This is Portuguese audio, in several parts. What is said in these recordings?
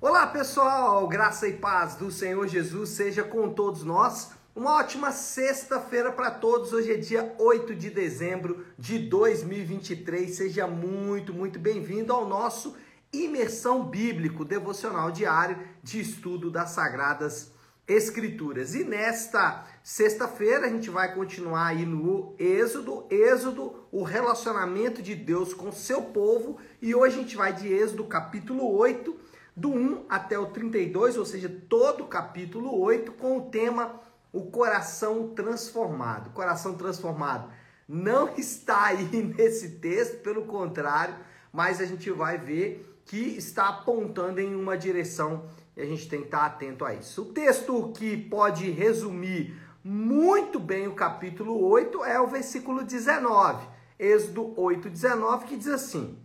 Olá pessoal, graça e paz do Senhor Jesus seja com todos nós. Uma ótima sexta-feira para todos. Hoje é dia 8 de dezembro de 2023. Seja muito, muito bem-vindo ao nosso Imersão Bíblico Devocional Diário de Estudo das Sagradas Escrituras. E nesta sexta-feira a gente vai continuar aí no Êxodo, Êxodo, o relacionamento de Deus com seu povo, e hoje a gente vai de Êxodo capítulo 8, do 1 até o 32, ou seja, todo o capítulo 8 com o tema o coração transformado. O coração transformado não está aí nesse texto, pelo contrário, mas a gente vai ver que está apontando em uma direção e a gente tem que estar atento a isso. O texto que pode resumir muito bem o capítulo 8 é o versículo 19, Êxodo 8, 19, que diz assim: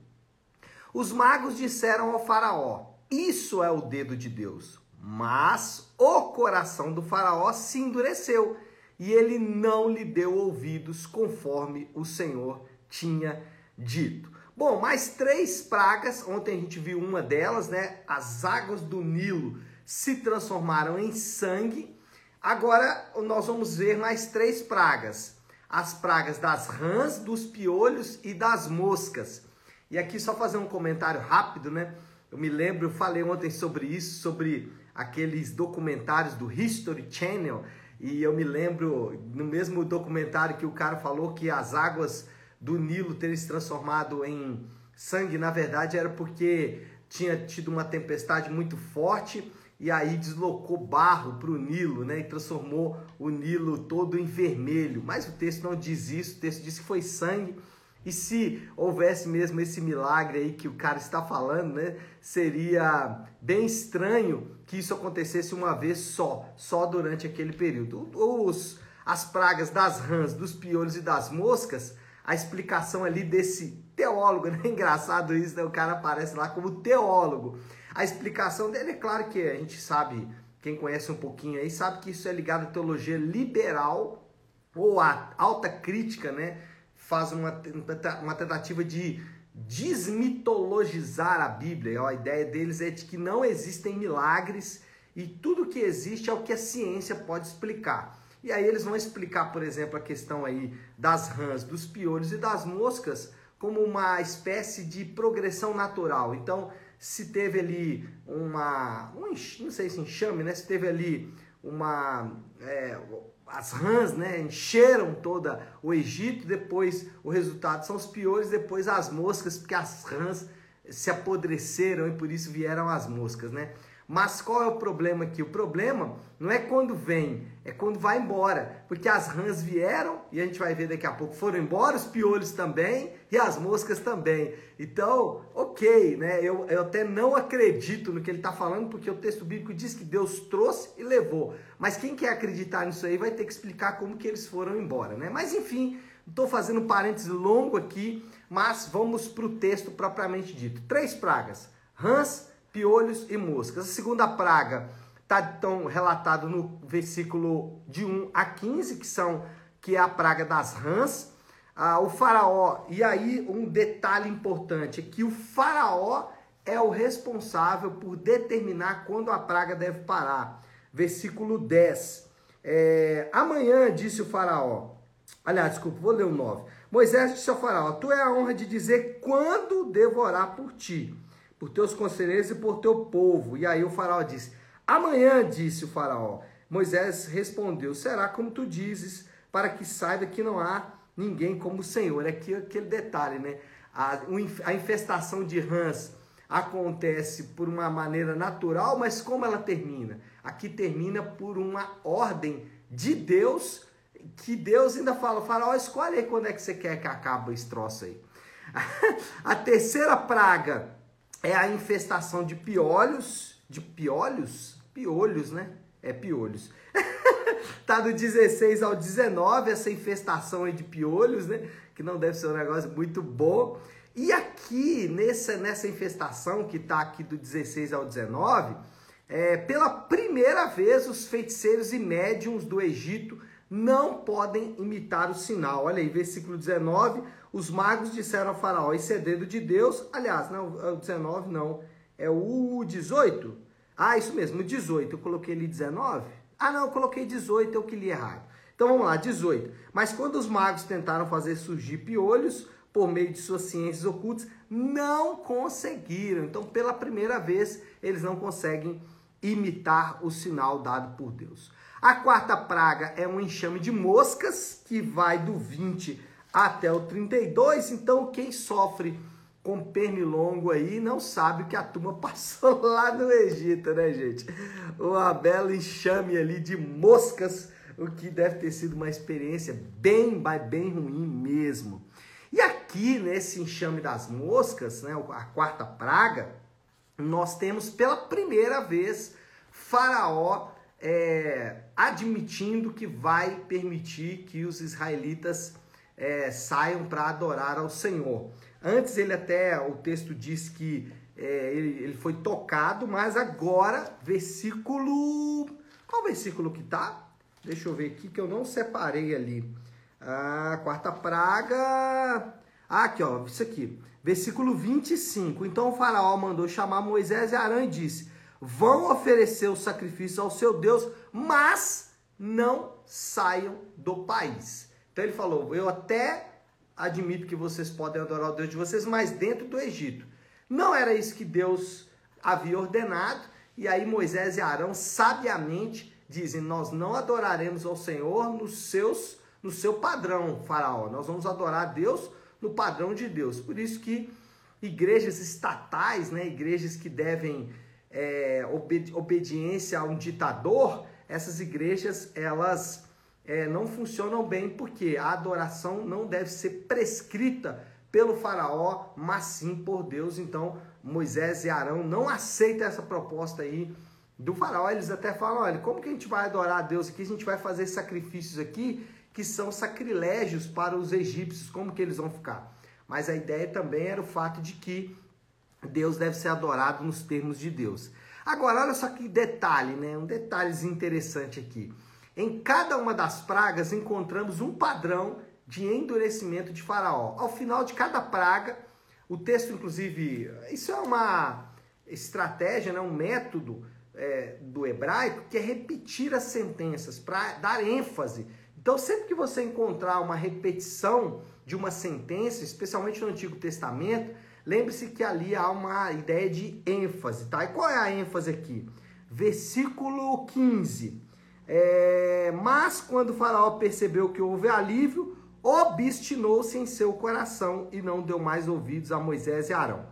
Os magos disseram ao Faraó: Isso é o dedo de Deus. Mas o coração do Faraó se endureceu e ele não lhe deu ouvidos conforme o Senhor tinha dito. Bom, mais três pragas. Ontem a gente viu uma delas, né? As águas do Nilo se transformaram em sangue. Agora nós vamos ver mais três pragas: as pragas das rãs, dos piolhos e das moscas. E aqui só fazer um comentário rápido, né? Eu me lembro, eu falei ontem sobre isso, sobre aqueles documentários do History Channel, e eu me lembro no mesmo documentário que o cara falou que as águas do Nilo terem se transformado em sangue, na verdade era porque tinha tido uma tempestade muito forte e aí deslocou barro para o Nilo, né? E transformou o Nilo todo em vermelho. Mas o texto não diz isso, o texto diz que foi sangue. E se houvesse mesmo esse milagre aí que o cara está falando, né? Seria bem estranho que isso acontecesse uma vez só, só durante aquele período. Os, as pragas das rãs, dos piolhos e das moscas a explicação ali desse teólogo, né? Engraçado isso, né? O cara aparece lá como teólogo. A explicação dele é claro que a gente sabe, quem conhece um pouquinho aí, sabe que isso é ligado à teologia liberal ou à alta crítica, né? Faz uma, uma tentativa de desmitologizar a Bíblia. A ideia deles é de que não existem milagres e tudo que existe é o que a ciência pode explicar. E aí eles vão explicar, por exemplo, a questão aí das rãs, dos piolhos e das moscas como uma espécie de progressão natural. Então, se teve ali uma, um, não sei se enxame, né? Se teve ali uma, é, as rãs, né? Encheram toda o Egito. Depois, o resultado são os piolhos. Depois, as moscas, porque as rãs se apodreceram e por isso vieram as moscas, né? Mas qual é o problema aqui? O problema não é quando vem, é quando vai embora. Porque as rãs vieram, e a gente vai ver daqui a pouco, foram embora, os piolhos também e as moscas também. Então, ok, né? Eu, eu até não acredito no que ele está falando, porque o texto bíblico diz que Deus trouxe e levou. Mas quem quer acreditar nisso aí vai ter que explicar como que eles foram embora, né? Mas enfim, estou fazendo um parênteses longo aqui, mas vamos para o texto propriamente dito. Três pragas: rãs piolhos e moscas. A segunda praga está então relatado no versículo de 1 a 15, que são que é a praga das rãs. Ah, o faraó, e aí um detalhe importante, é que o faraó é o responsável por determinar quando a praga deve parar. Versículo 10. É, amanhã, disse o faraó, aliás, desculpa, vou ler o 9. Moisés disse ao faraó, tu é a honra de dizer quando devorar por ti por teus conselheiros e por teu povo. E aí o faraó disse: Amanhã, disse o faraó. Moisés respondeu: Será como tu dizes, para que saiba que não há ninguém como o Senhor. É aqui aquele detalhe, né? A, a infestação de rãs acontece por uma maneira natural, mas como ela termina? Aqui termina por uma ordem de Deus, que Deus ainda fala, faraó, escolhe aí quando é que você quer que acabe esse troço aí. a terceira praga é a infestação de piolhos, de piolhos, piolhos, né? É piolhos. tá do 16 ao 19 essa infestação de piolhos, né? Que não deve ser um negócio muito bom. E aqui, nessa, nessa infestação que tá aqui do 16 ao 19, é, pela primeira vez os feiticeiros e médiums do Egito não podem imitar o sinal. Olha aí, versículo 19, os magos disseram ao faraó, isso é dedo de Deus. Aliás, não, o 19 não, é é o 18? Ah, isso mesmo, o 18. Eu coloquei ali 19? Ah, não, eu coloquei 18, eu que li errado. Então vamos lá, 18. Mas quando os magos tentaram fazer surgir piolhos por meio de suas ciências ocultas, não conseguiram. Então, pela primeira vez, eles não conseguem imitar o sinal dado por Deus. A quarta praga é um enxame de moscas que vai do 20 até o 32. Então, quem sofre com pernilongo aí não sabe o que a turma passou lá no Egito, né, gente? Uma bela enxame ali de moscas, o que deve ter sido uma experiência bem, bem ruim mesmo. E aqui, nesse enxame das moscas, né, a quarta praga, nós temos pela primeira vez Faraó é, admitindo que vai permitir que os israelitas é, saiam para adorar ao Senhor. Antes ele até, o texto diz que é, ele, ele foi tocado, mas agora, versículo... Qual versículo que tá? Deixa eu ver aqui que eu não separei ali. A quarta praga... Ah, aqui, ó, isso aqui. Versículo 25. Então o faraó mandou chamar Moisés e Arão e disse: vão oferecer o sacrifício ao seu Deus, mas não saiam do país. Então ele falou: Eu até admito que vocês podem adorar o Deus de vocês, mas dentro do Egito. Não era isso que Deus havia ordenado, e aí Moisés e Arão sabiamente dizem: Nós não adoraremos ao Senhor nos seus, no seu padrão, Faraó. Nós vamos adorar a Deus no padrão de Deus. Por isso que igrejas estatais, né, igrejas que devem é, obedi obediência a um ditador, essas igrejas elas é, não funcionam bem porque a adoração não deve ser prescrita pelo faraó, mas sim por Deus. Então Moisés e Arão não aceitam essa proposta aí do faraó. Eles até falam: olha, como que a gente vai adorar a Deus aqui? A gente vai fazer sacrifícios aqui que são sacrilégios para os egípcios, como que eles vão ficar? Mas a ideia também era o fato de que Deus deve ser adorado nos termos de Deus. Agora, olha só que detalhe, né? Um detalhe interessante aqui. Em cada uma das pragas encontramos um padrão de endurecimento de Faraó. Ao final de cada praga, o texto, inclusive, isso é uma estratégia, né? um método é, do hebraico que é repetir as sentenças para dar ênfase. Então, sempre que você encontrar uma repetição de uma sentença, especialmente no Antigo Testamento, Lembre-se que ali há uma ideia de ênfase, tá? E qual é a ênfase aqui? Versículo 15. É, mas quando faraó percebeu que houve alívio, obstinou-se em seu coração e não deu mais ouvidos a Moisés e Arão.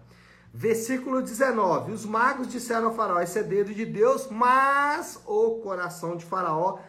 Versículo 19. Os magos disseram ao faraó, esse é dedo de Deus, mas o coração de faraó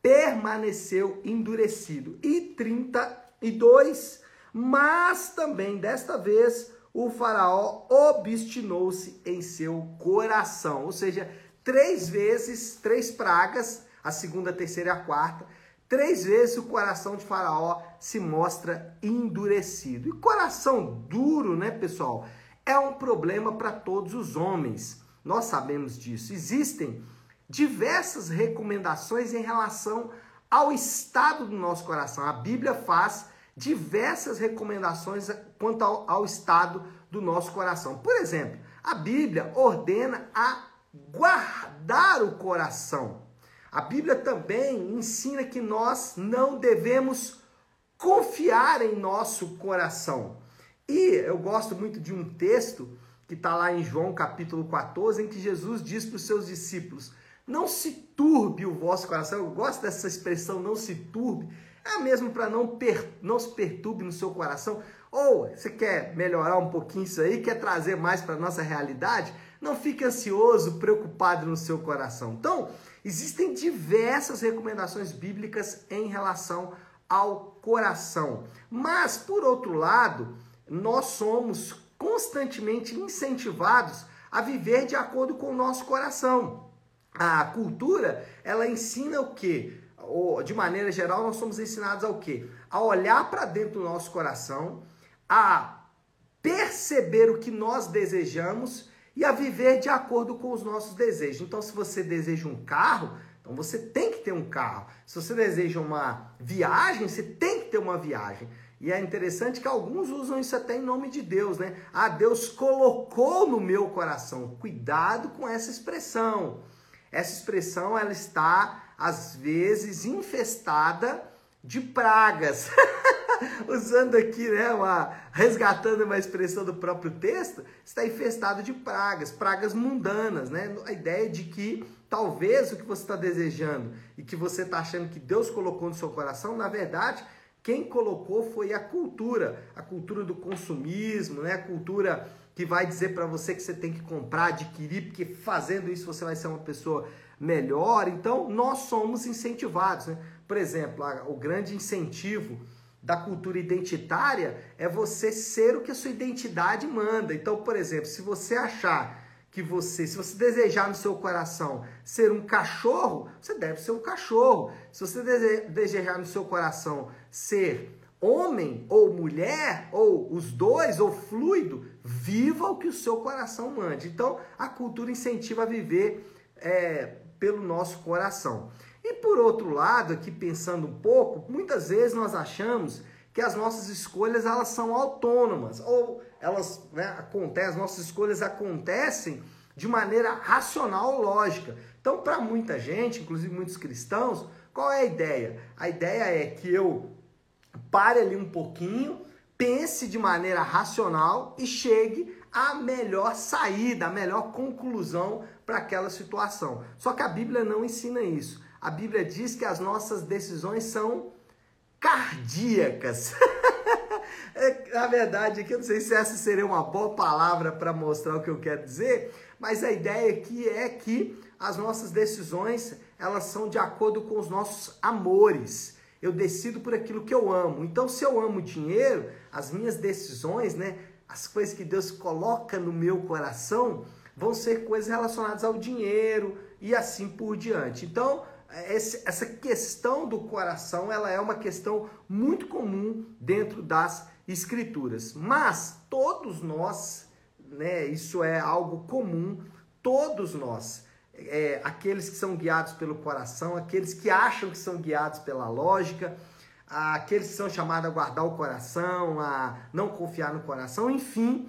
permaneceu endurecido. E 32. Mas também desta vez o faraó obstinou-se em seu coração. Ou seja, três vezes, três pragas, a segunda, a terceira e a quarta, três vezes o coração de faraó se mostra endurecido. E coração duro, né, pessoal, é um problema para todos os homens. Nós sabemos disso. Existem diversas recomendações em relação ao estado do nosso coração. A Bíblia faz diversas recomendações quanto ao, ao estado do nosso coração. Por exemplo, a Bíblia ordena a guardar o coração. A Bíblia também ensina que nós não devemos confiar em nosso coração. E eu gosto muito de um texto que está lá em João capítulo 14, em que Jesus diz para os seus discípulos: Não se turbe o vosso coração. Eu gosto dessa expressão, não se turbe é mesmo para não, não se perturbe no seu coração? Ou você quer melhorar um pouquinho isso aí, quer trazer mais para a nossa realidade? Não fique ansioso, preocupado no seu coração. Então, existem diversas recomendações bíblicas em relação ao coração. Mas, por outro lado, nós somos constantemente incentivados a viver de acordo com o nosso coração. A cultura, ela ensina o quê? de maneira geral, nós somos ensinados ao quê? A olhar para dentro do nosso coração, a perceber o que nós desejamos e a viver de acordo com os nossos desejos. Então, se você deseja um carro, então você tem que ter um carro. Se você deseja uma viagem, você tem que ter uma viagem. E é interessante que alguns usam isso até em nome de Deus, né? Ah, Deus colocou no meu coração. Cuidado com essa expressão. Essa expressão ela está às vezes infestada de pragas. Usando aqui, né, uma, resgatando uma expressão do próprio texto, está infestado de pragas, pragas mundanas, né? A ideia de que talvez o que você está desejando e que você está achando que Deus colocou no seu coração, na verdade, quem colocou foi a cultura, a cultura do consumismo, né? A cultura que vai dizer para você que você tem que comprar, adquirir, porque fazendo isso você vai ser uma pessoa melhor. Então, nós somos incentivados, né? Por exemplo, o grande incentivo da cultura identitária é você ser o que a sua identidade manda. Então, por exemplo, se você achar que você, se você desejar no seu coração ser um cachorro, você deve ser um cachorro. Se você desejar no seu coração ser homem ou mulher, ou os dois, ou fluido, viva o que o seu coração mande. Então, a cultura incentiva a viver é, pelo nosso coração. E por outro lado, aqui pensando um pouco, muitas vezes nós achamos que as nossas escolhas elas são autônomas ou elas né, acontecem, as nossas escolhas acontecem de maneira racional, lógica. Então, para muita gente, inclusive muitos cristãos, qual é a ideia? A ideia é que eu pare ali um pouquinho, pense de maneira racional e chegue à melhor saída, à melhor conclusão para aquela situação. Só que a Bíblia não ensina isso. A Bíblia diz que as nossas decisões são cardíacas. É, na verdade, aqui eu não sei se essa seria uma boa palavra para mostrar o que eu quero dizer, mas a ideia aqui é que as nossas decisões elas são de acordo com os nossos amores. Eu decido por aquilo que eu amo. Então, se eu amo dinheiro, as minhas decisões, né, as coisas que Deus coloca no meu coração, vão ser coisas relacionadas ao dinheiro e assim por diante. Então, essa questão do coração, ela é uma questão muito comum dentro das escrituras. Mas todos nós, né, isso é algo comum, todos nós, é, aqueles que são guiados pelo coração, aqueles que acham que são guiados pela lógica, aqueles que são chamados a guardar o coração, a não confiar no coração, enfim,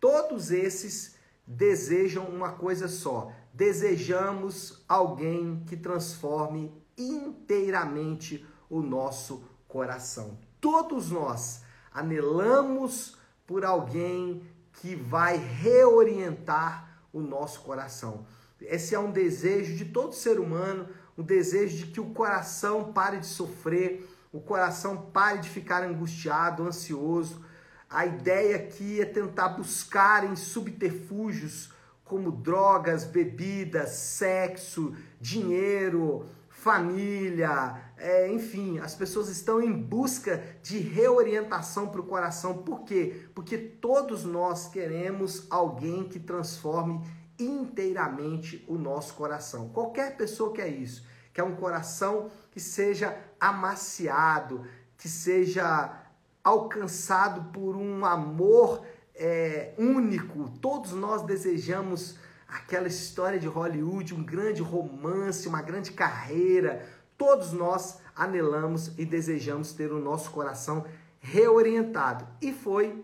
todos esses desejam uma coisa só: desejamos alguém que transforme inteiramente o nosso coração. Todos nós anelamos por alguém que vai reorientar o nosso coração. Esse é um desejo de todo ser humano, um desejo de que o coração pare de sofrer, o coração pare de ficar angustiado, ansioso. A ideia aqui é tentar buscar em subterfúgios como drogas, bebidas, sexo, dinheiro, família, é, enfim, as pessoas estão em busca de reorientação para o coração. Por quê? Porque todos nós queremos alguém que transforme inteiramente o nosso coração. Qualquer pessoa quer isso, quer um coração que seja amaciado, que seja alcançado por um amor é, único. Todos nós desejamos aquela história de Hollywood, um grande romance, uma grande carreira. Todos nós anelamos e desejamos ter o nosso coração reorientado. E foi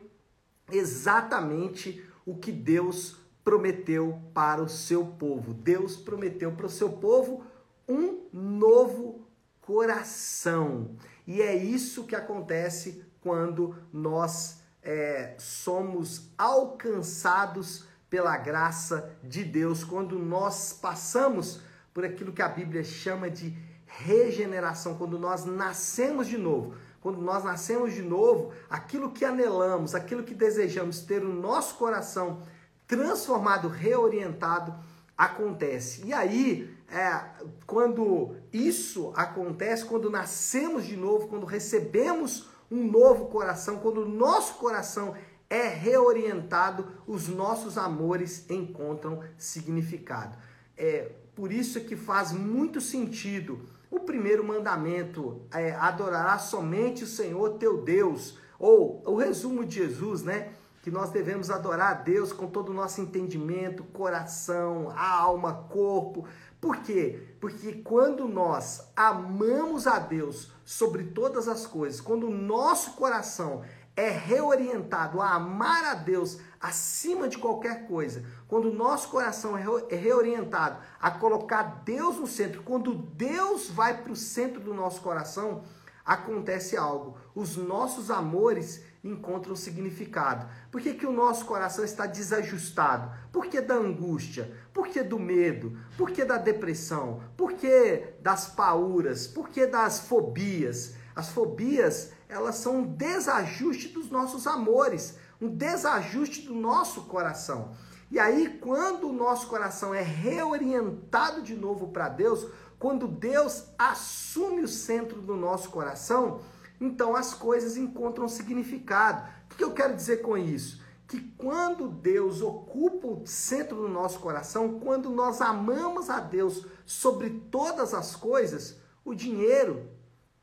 exatamente o que Deus prometeu para o seu povo. Deus prometeu para o seu povo um novo coração. E é isso que acontece quando nós é, somos alcançados pela graça de Deus, quando nós passamos por aquilo que a Bíblia chama de regeneração, quando nós nascemos de novo. Quando nós nascemos de novo, aquilo que anelamos, aquilo que desejamos ter o nosso coração transformado, reorientado, acontece. E aí, é, quando isso acontece, quando nascemos de novo, quando recebemos um novo coração, quando o nosso coração é reorientado, os nossos amores encontram significado. É por isso que faz muito sentido o primeiro mandamento é adorará somente o Senhor teu Deus, ou o resumo de Jesus, né? Que nós devemos adorar a Deus com todo o nosso entendimento, coração, alma, corpo. Por quê? Porque quando nós amamos a Deus sobre todas as coisas, quando o nosso coração é reorientado a amar a Deus acima de qualquer coisa, quando o nosso coração é, é reorientado a colocar Deus no centro, quando Deus vai para o centro do nosso coração, acontece algo. Os nossos amores encontram significado. Por que, que o nosso coração está desajustado? Por que da angústia? Por que do medo? Por que da depressão? Por que das pauras? Por que das fobias? As fobias, elas são um desajuste dos nossos amores, um desajuste do nosso coração. E aí, quando o nosso coração é reorientado de novo para Deus, quando Deus assume o centro do nosso coração, então as coisas encontram significado. O que eu quero dizer com isso? Que quando Deus ocupa o centro do nosso coração, quando nós amamos a Deus sobre todas as coisas, o dinheiro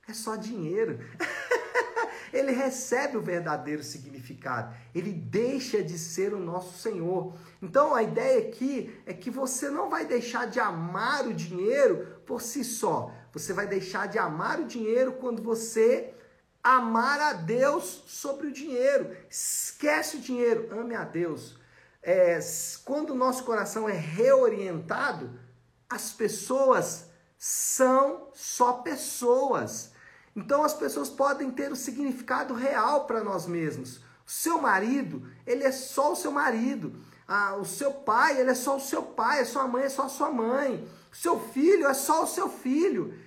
é só dinheiro. ele recebe o verdadeiro significado. Ele deixa de ser o nosso Senhor. Então a ideia aqui é que você não vai deixar de amar o dinheiro por si só. Você vai deixar de amar o dinheiro quando você amar a Deus sobre o dinheiro. Esquece o dinheiro, ame a Deus. É, quando o nosso coração é reorientado, as pessoas são só pessoas. Então as pessoas podem ter o significado real para nós mesmos. O seu marido, ele é só o seu marido. Ah, o seu pai, ele é só o seu pai. A sua mãe é só a sua mãe. O seu filho é só o seu filho.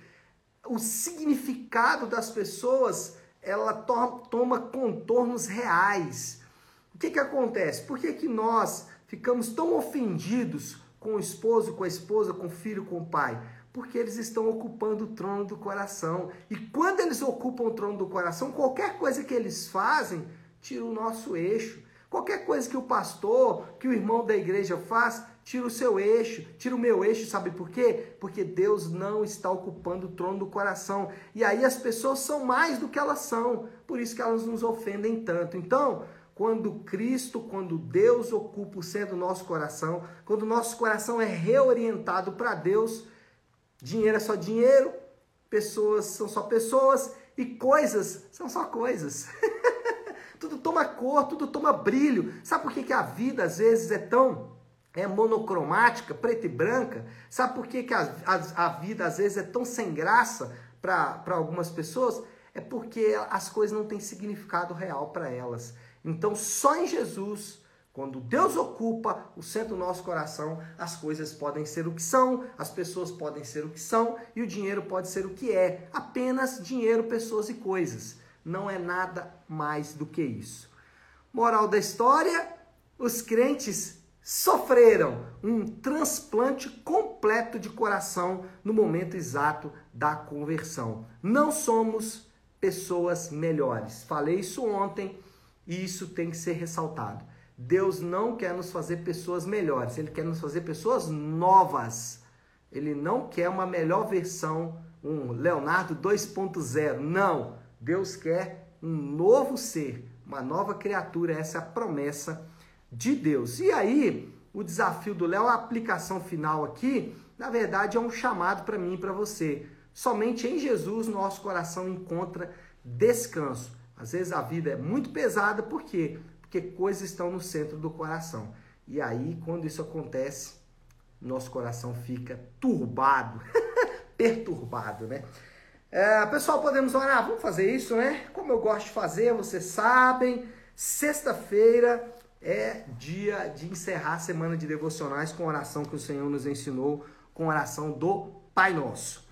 O significado das pessoas, ela to toma contornos reais. O que, que acontece? Por que, que nós ficamos tão ofendidos com o esposo, com a esposa, com o filho, com o pai? Porque eles estão ocupando o trono do coração. E quando eles ocupam o trono do coração, qualquer coisa que eles fazem tira o nosso eixo. Qualquer coisa que o pastor, que o irmão da igreja faz, tira o seu eixo, tira o meu eixo, sabe por quê? Porque Deus não está ocupando o trono do coração. E aí as pessoas são mais do que elas são, por isso que elas nos ofendem tanto. Então, quando Cristo, quando Deus ocupa o centro do nosso coração, quando o nosso coração é reorientado para Deus, Dinheiro é só dinheiro, pessoas são só pessoas e coisas são só coisas. tudo toma cor, tudo toma brilho. Sabe por que, que a vida às vezes é tão é monocromática, preta e branca? Sabe por que, que a, a, a vida às vezes é tão sem graça para algumas pessoas? É porque as coisas não têm significado real para elas. Então, só em Jesus quando Deus ocupa o centro do nosso coração, as coisas podem ser o que são, as pessoas podem ser o que são e o dinheiro pode ser o que é. Apenas dinheiro, pessoas e coisas. Não é nada mais do que isso. Moral da história: os crentes sofreram um transplante completo de coração no momento exato da conversão. Não somos pessoas melhores. Falei isso ontem e isso tem que ser ressaltado. Deus não quer nos fazer pessoas melhores, Ele quer nos fazer pessoas novas. Ele não quer uma melhor versão, um Leonardo 2.0. Não. Deus quer um novo ser, uma nova criatura. Essa é a promessa de Deus. E aí, o desafio do Léo, a aplicação final aqui, na verdade, é um chamado para mim e para você. Somente em Jesus nosso coração encontra descanso. Às vezes a vida é muito pesada, por quê? porque coisas estão no centro do coração. E aí, quando isso acontece, nosso coração fica turbado, perturbado, né? É, pessoal, podemos orar? Vamos fazer isso, né? Como eu gosto de fazer, vocês sabem, sexta-feira é dia de encerrar a semana de devocionais com a oração que o Senhor nos ensinou, com a oração do Pai Nosso.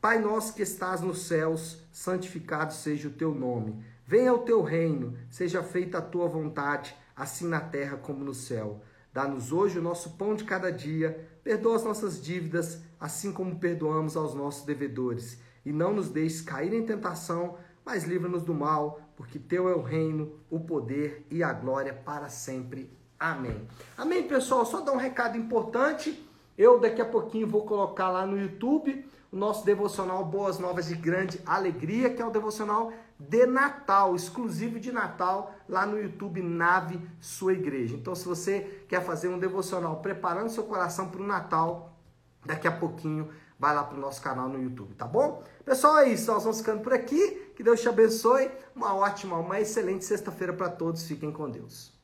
Pai nosso que estás nos céus, santificado seja o teu nome. Venha o teu reino, seja feita a tua vontade, assim na terra como no céu. Dá-nos hoje o nosso pão de cada dia, perdoa as nossas dívidas, assim como perdoamos aos nossos devedores. E não nos deixes cair em tentação, mas livra-nos do mal, porque teu é o reino, o poder e a glória para sempre. Amém. Amém, pessoal. Só dar um recado importante. Eu daqui a pouquinho vou colocar lá no YouTube o nosso devocional Boas Novas de Grande Alegria, que é o devocional de Natal, exclusivo de Natal, lá no YouTube Nave Sua Igreja. Então, se você quer fazer um devocional preparando seu coração para o Natal, daqui a pouquinho vai lá para o nosso canal no YouTube, tá bom? Pessoal, é isso. Nós vamos ficando por aqui. Que Deus te abençoe. Uma ótima, uma excelente sexta-feira para todos. Fiquem com Deus.